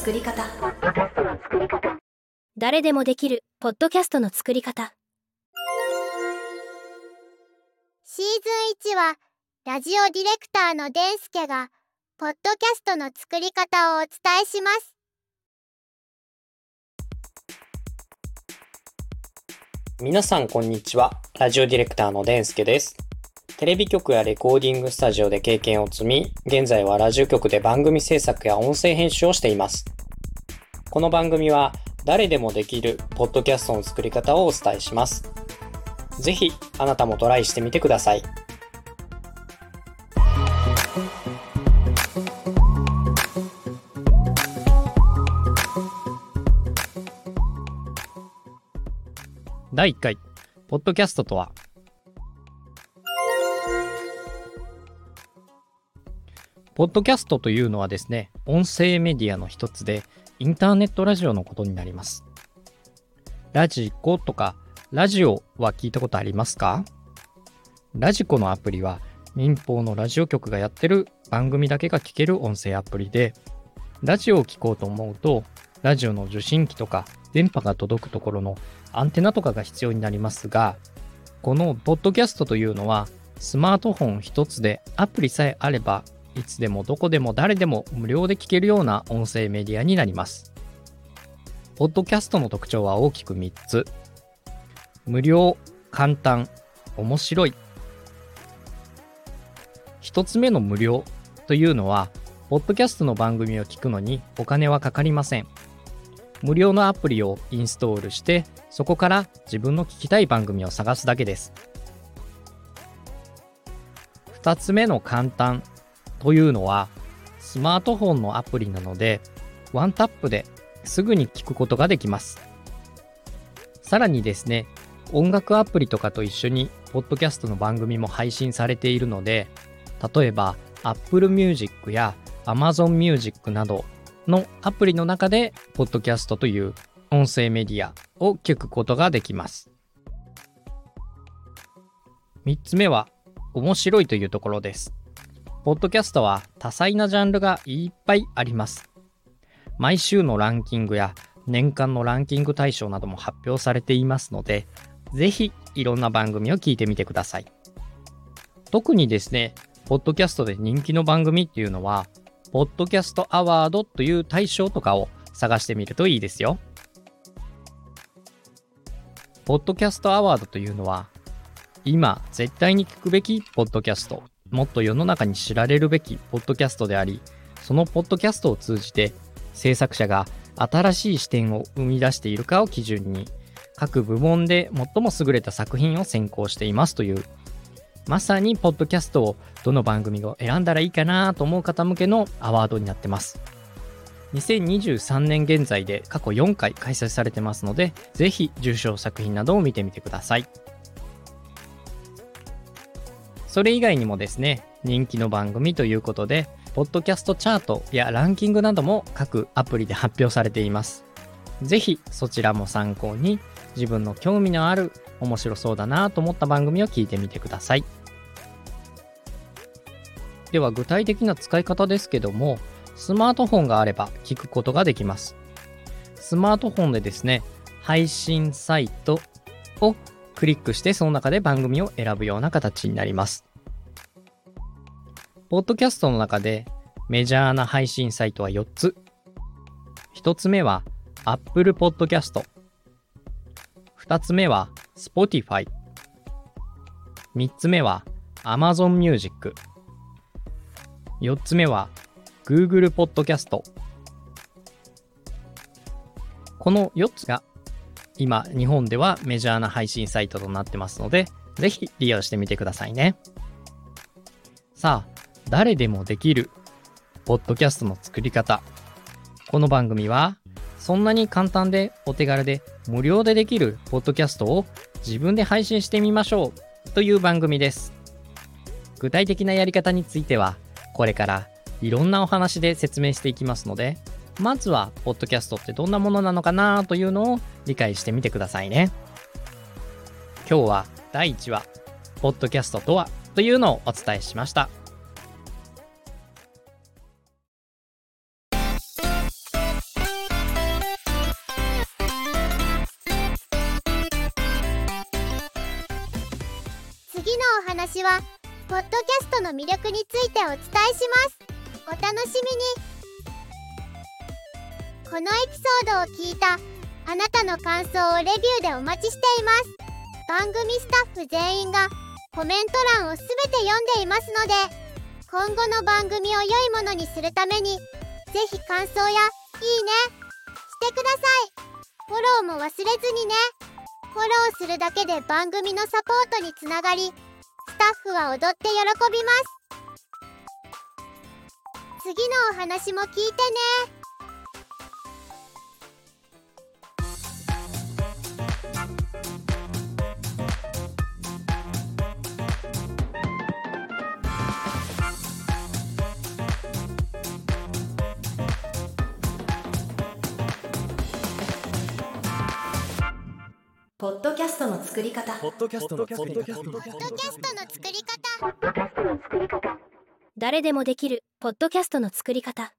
作り方誰でもできるポッドキャストの作り方シーズン1はラジオディレクターのデンスケがポッドキャストの作り方をお伝えします皆さんこんにちは。ラジオディレクターのデンスケです。テレビ局やレコーディングスタジオで経験を積み、現在はラジオ局で番組制作や音声編集をしています。この番組は誰でもできるポッドキャストの作り方をお伝えします。ぜひあなたもトライしてみてください。第1回、ポッドキャストとはポッドキャストというのはですね、音声メディアの一つで、インターネットラジオのことになります。ラジコとか、ラジオは聞いたことありますか？ラジコのアプリは、民放のラジオ局がやってる番組だけが聞ける音声アプリで、ラジオを聞こうと思うと、ラジオの受信機とか電波が届くところのアンテナとかが必要になりますが、このポッドキャストというのは、スマートフォン一つでアプリさえあれば、いつでもどこでも誰でも無料で聞けるような音声メディアになります。ポッドキャストの特徴は大きく3つ。無料、簡単、面白い。1つ目の無料というのは、ポッドキャストの番組を聞くのにお金はかかりません。無料のアプリをインストールして、そこから自分の聞きたい番組を探すだけです。2つ目の簡単というのは、スマートフォンのアプリなので、ワンタップですぐに聞くことができます。さらにですね、音楽アプリとかと一緒に、ポッドキャストの番組も配信されているので、例えば Apple Music や Amazon Music などのアプリの中で、ポッドキャストという音声メディアを聞くことができます。3つ目は、面白いというところです。ポッドキャストは多彩なジャンルがいっぱいあります。毎週のランキングや年間のランキング大賞なども発表されていますので、ぜひいろんな番組を聞いてみてください。特にですね、ポッドキャストで人気の番組っていうのは、ポッドキャストアワードという大賞とかを探してみるといいですよ。ポッドキャストアワードというのは、今絶対に聞くべきポッドキャスト、もっと世の中に知られるべきポッドキャストであり、そのポッドキャストを通じて制作者が新しい視点を生み出しているかを基準に、各部門で最も優れた作品を選考していますという、まさにポッドキャストをどの番組を選んだらいいかなと思う方向けのアワードになってます。2023年現在で過去4回開催されてますので、ぜひ受賞作品などを見てみてください。それ以外にもですね、人気の番組ということで、ポッドキャストチャートやランキングなども各アプリで発表されています。ぜひそちらも参考に自分の興味のある面白そうだなと思った番組を聞いてみてください。では具体的な使い方ですけども、スマートフォンがあれば聞くことができます。スマートフォンでですね、配信サイトをクリックしてその中で番組を選ぶような形になります。ポッドキャストの中でメジャーな配信サイトは4つ。1つ目は Apple Podcast。2つ目は Spotify。3つ目は Amazon Music。4つ目は Google Podcast。この4つが今日本ではメジャーな配信サイトとなってますので、ぜひ利用してみてくださいね。さあ、誰でもできるポッドキャストの作り方。この番組はそんなに簡単でお手軽で無料でできるポッドキャストを自分で配信してみましょうという番組です。具体的なやり方についてはこれからいろんなお話で説明していきますので、まずは、ポッドキャストってどんなものなのかなというのを理解してみてくださいね。今日は第1話、ポッドキャストとはというのをお伝えしました。次のお話は、ポッドキャストの魅力についてお伝えします。お楽しみにこのエピソードを聞いたあなたの感想をレビューでお待ちしています。番組スタッフ全員がコメント欄をすべて読んでいますので今後の番組を良いものにするためにぜひ感想やいいねしてください。フォローも忘れずにね。フォローするだけで番組のサポートにつながりスタッフは踊って喜びます。次のお話も聞いてね。ポッドキャストの作り方。ポッドキャストの作り方。誰でもできるポッドキャストの作り方